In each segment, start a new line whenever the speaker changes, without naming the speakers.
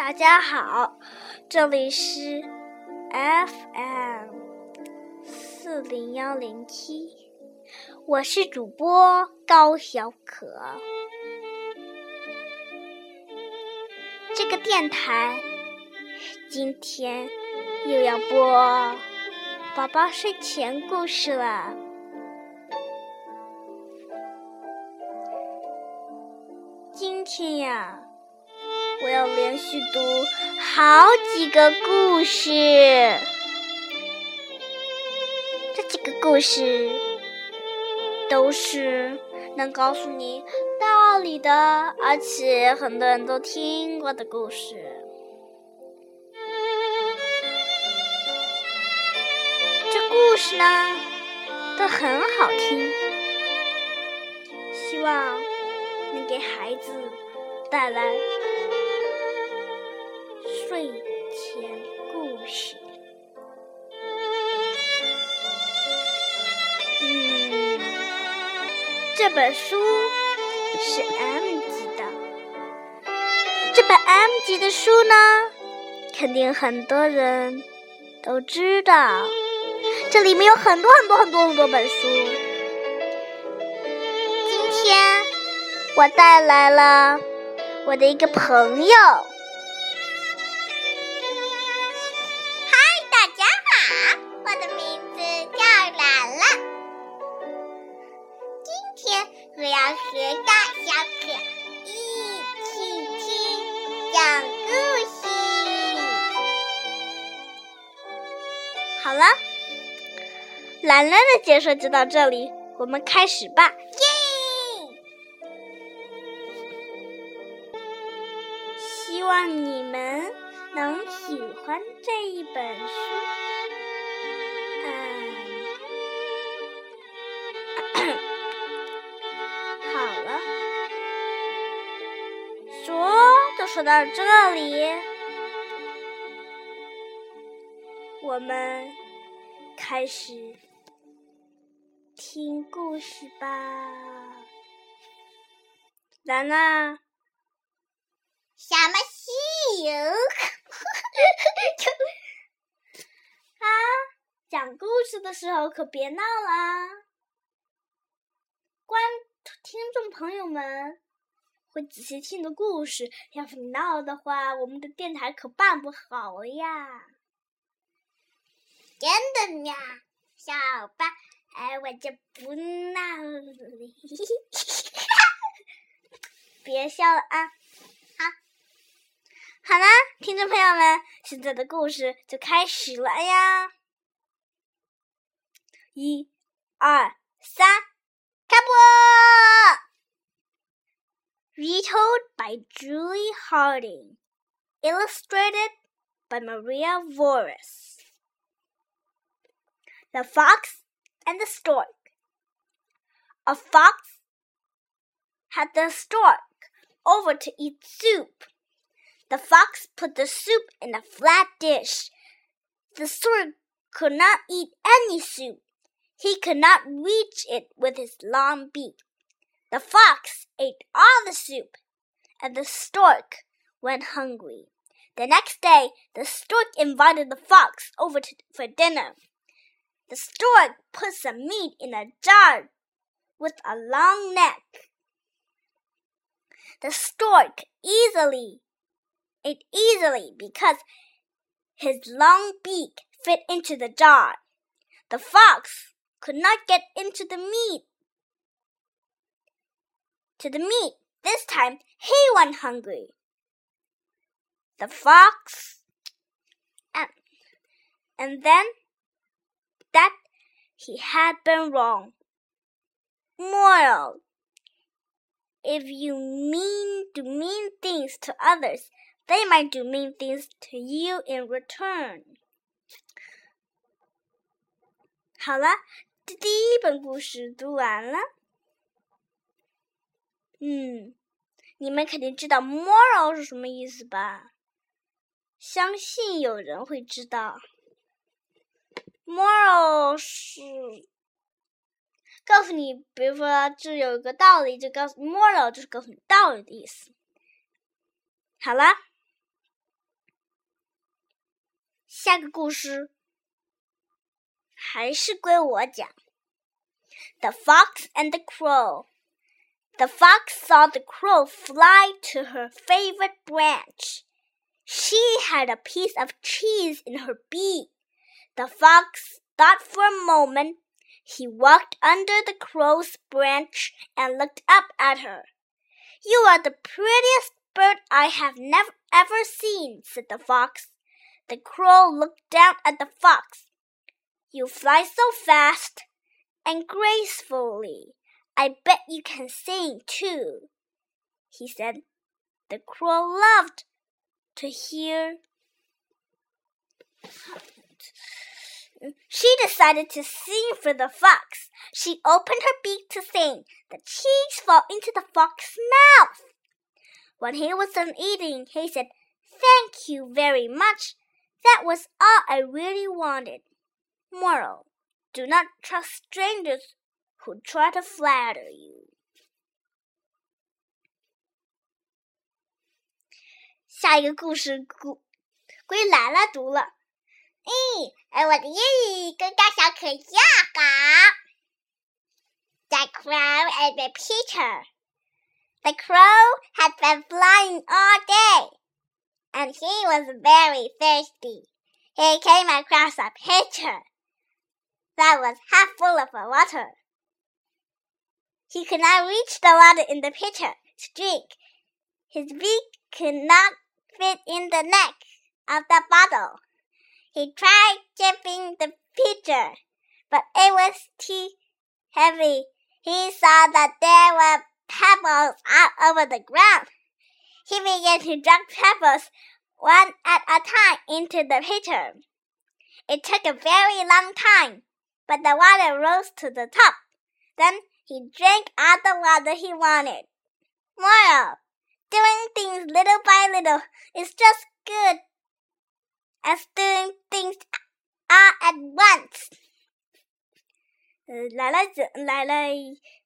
大家好，这里是 FM 四零幺零七，我是主播高小可。这个电台今天又要播宝宝睡前故事了。今天呀。要连续读好几个故事，这几个故事都是能告诉你道理的，而且很多人都听过的故事。这故事呢都很好听，希望能给孩子带来。睡前故事。嗯，这本书是 M 级的。这本 M 级的书呢，肯定很多人都知道。这里面有很多很多很多很多本书。今天我带来了我的一个朋友。
我要和大小可一起听讲故事。
好了，兰兰的解说就到这里，我们开始吧。
耶！
希望你们能喜欢这一本书。说到这里，我们开始听故事吧。兰兰，
什么戏哟？
啊，讲故事的时候可别闹啦！观听众朋友们。会仔细听的故事，要是闹的话，我们的电台可办不好呀！
真的呀，小吧，哎，我就不闹了，
别笑了啊！好，好了，听众朋友们，现在的故事就开始了呀！一、二、三，开播！Retold by Julie Harding. Illustrated by Maria Voris. The Fox and the Stork. A fox had the stork over to eat soup. The fox put the soup in a flat dish. The stork could not eat any soup. He could not reach it with his long beak. The fox ate all the soup, and the stork went hungry. The next day, the stork invited the fox over to, for dinner. The stork put some meat in a jar with a long neck. The stork easily ate easily because his long beak fit into the jar. The fox could not get into the meat to the meat. This time he went hungry. The fox and, and then that he had been wrong. Moral If you mean do mean things to others, they might do mean things to you in return. 好了，这第一本故事读完了。 嗯，你们肯定知道 “moral” 是什么意思吧？相信有人会知道。moral 是告诉你，比如说这有一个道理，就告诉 moral 就是告诉你道理的意思。好了，下个故事还是归我讲。The Fox and the Crow. The fox saw the crow fly to her favorite branch. She had a piece of cheese in her beak. The fox thought for a moment. He walked under the crow's branch and looked up at her. You are the prettiest bird I have never ever seen, said the fox. The crow looked down at the fox. You fly so fast and gracefully. I bet you can sing too, he said. The crow loved to hear. She decided to sing for the fox. She opened her beak to sing. The cheese fell into the fox's mouth. When he was done eating, he said, Thank you very much. That was all I really wanted. Moral Do not trust strangers who try to flatter you. 下一个故事故归兰兰读了。
咦，哎，我的英语跟大小可一样好。The crow and the pitcher. The crow had been flying all day, and he was very thirsty. He came across a pitcher that was half full of water. He could not reach the water in the pitcher to drink. His beak could not fit in the neck of the bottle. He tried dipping the pitcher, but it was too heavy. He saw that there were pebbles all over the ground. He began to drop pebbles one at a time into the pitcher. It took a very long time but the water rose to the top. Then he drank all the water he wanted. Moral Doing things little by little is just good as doing things all at once.
呃，来来讲来来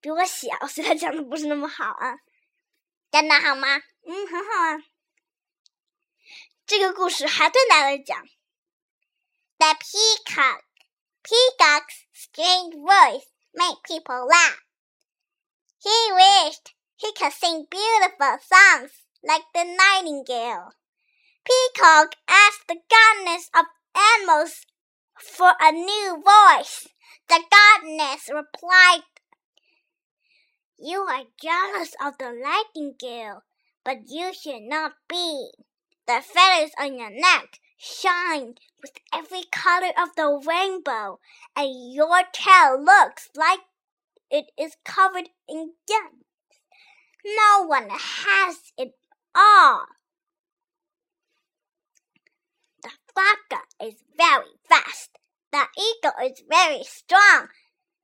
比我小，所以他讲的不是那么好啊。
真的好吗？
嗯，很好啊。这个故事还对来来讲。
The peacock Peacock's strange voice made people laugh. He wished he could sing beautiful songs like the nightingale. Peacock asked the goddess of animals for a new voice. The goddess replied, You are jealous of the nightingale, but you should not be. The feathers on your neck shine with every color of the rainbow, and your tail looks like it is covered in gems. No one has it all. The falcon is very fast. The eagle is very strong.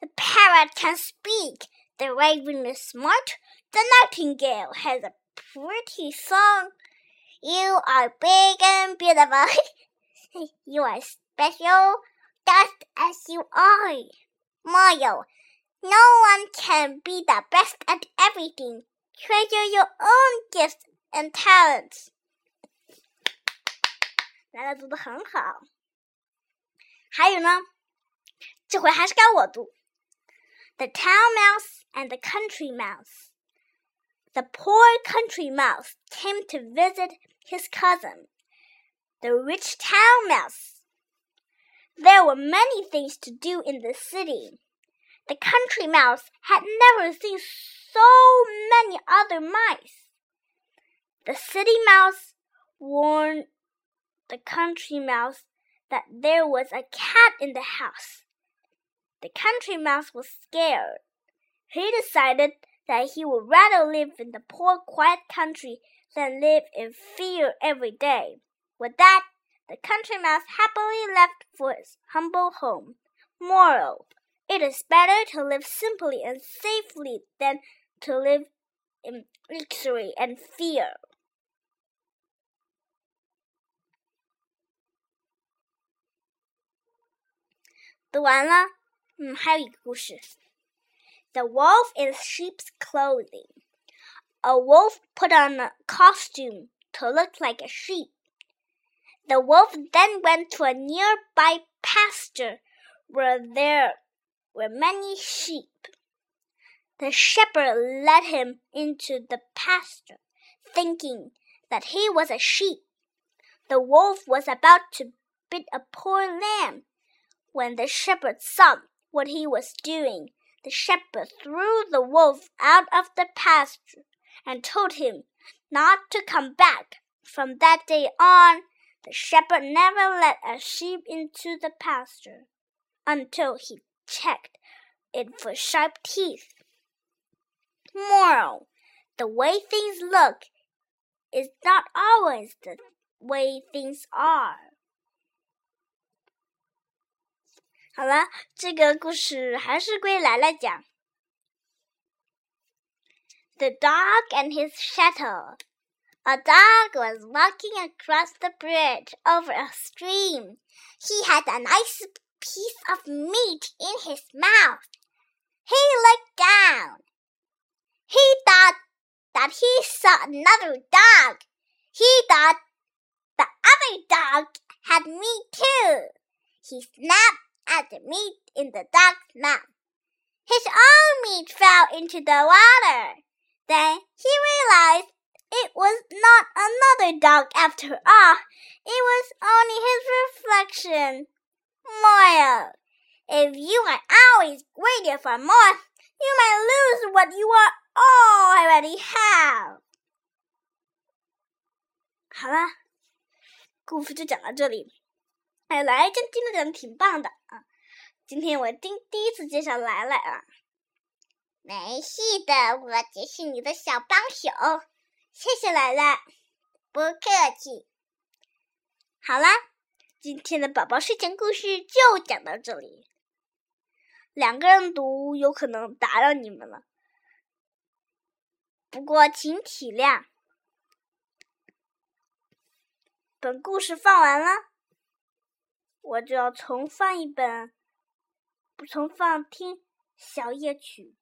The parrot can speak. The raven is smart. The nightingale has a pretty song. You are big and beautiful. you are special just as you are. Moral, no one can be the best at everything. Treasure your own gifts and talents.
来了，读的很好。还有呢，这回还是该我读。The town mouse and the country mouse. The poor country mouse came to visit his cousin, the rich town mouse. There were many things to do in the city. The country mouse had never seen so many other mice. The city mouse warned the country mouse that there was a cat in the house. The country mouse was scared. He decided that he would rather live in the poor, quiet country than live in fear every day. With that, the country mouse happily left for his humble home. Moral it is better to live simply and safely than to live in luxury and fear. The wolf in sheep's clothing. A wolf put on a costume to look like a sheep. The wolf then went to a nearby pasture where there were many sheep. The shepherd led him into the pasture, thinking that he was a sheep. The wolf was about to bit a poor lamb. When the shepherd saw what he was doing, the shepherd threw the wolf out of the pasture and told him not to come back. From that day on, the shepherd never let a sheep into the pasture until he checked it for sharp teeth. Moral The way things look is not always the way things are. 好了，这个故事还是归来来讲。The dog and his shuttle. A dog was walking across the bridge over a stream. He had a nice piece of meat in his mouth. He looked down. He thought that he saw another dog. He thought the other dog had meat too. He snapped at the meat in the dog's mouth. His own meat fell into the water. Then he realized it was not another dog after all. It was only his reflection. Moral. If you are always greedy for more, you might lose what you are already have. 好了，故事就讲到这里。哎，来真今天讲的挺棒的啊！今天我第第一次介绍来来啊，
没事的，我只是你的小帮手，
谢谢来来，
不客气。
好啦，今天的宝宝睡前故事就讲到这里。两个人读有可能打扰你们了，不过请体谅。本故事放完了。我就要重放一本，不重放听小夜曲。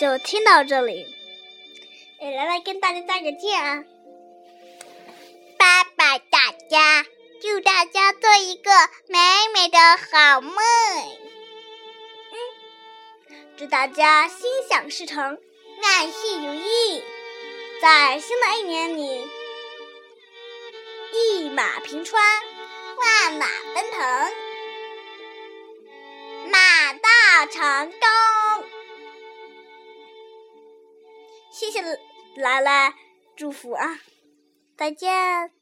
就听到这里，哎，来来跟大家再个见啊！
拜拜，大家，祝大家做一个美美的好梦。
嗯，祝大家心想事成，万事如意，在新的一年里一马平川，万马奔腾，马到成功。谢谢兰兰祝福啊，再见。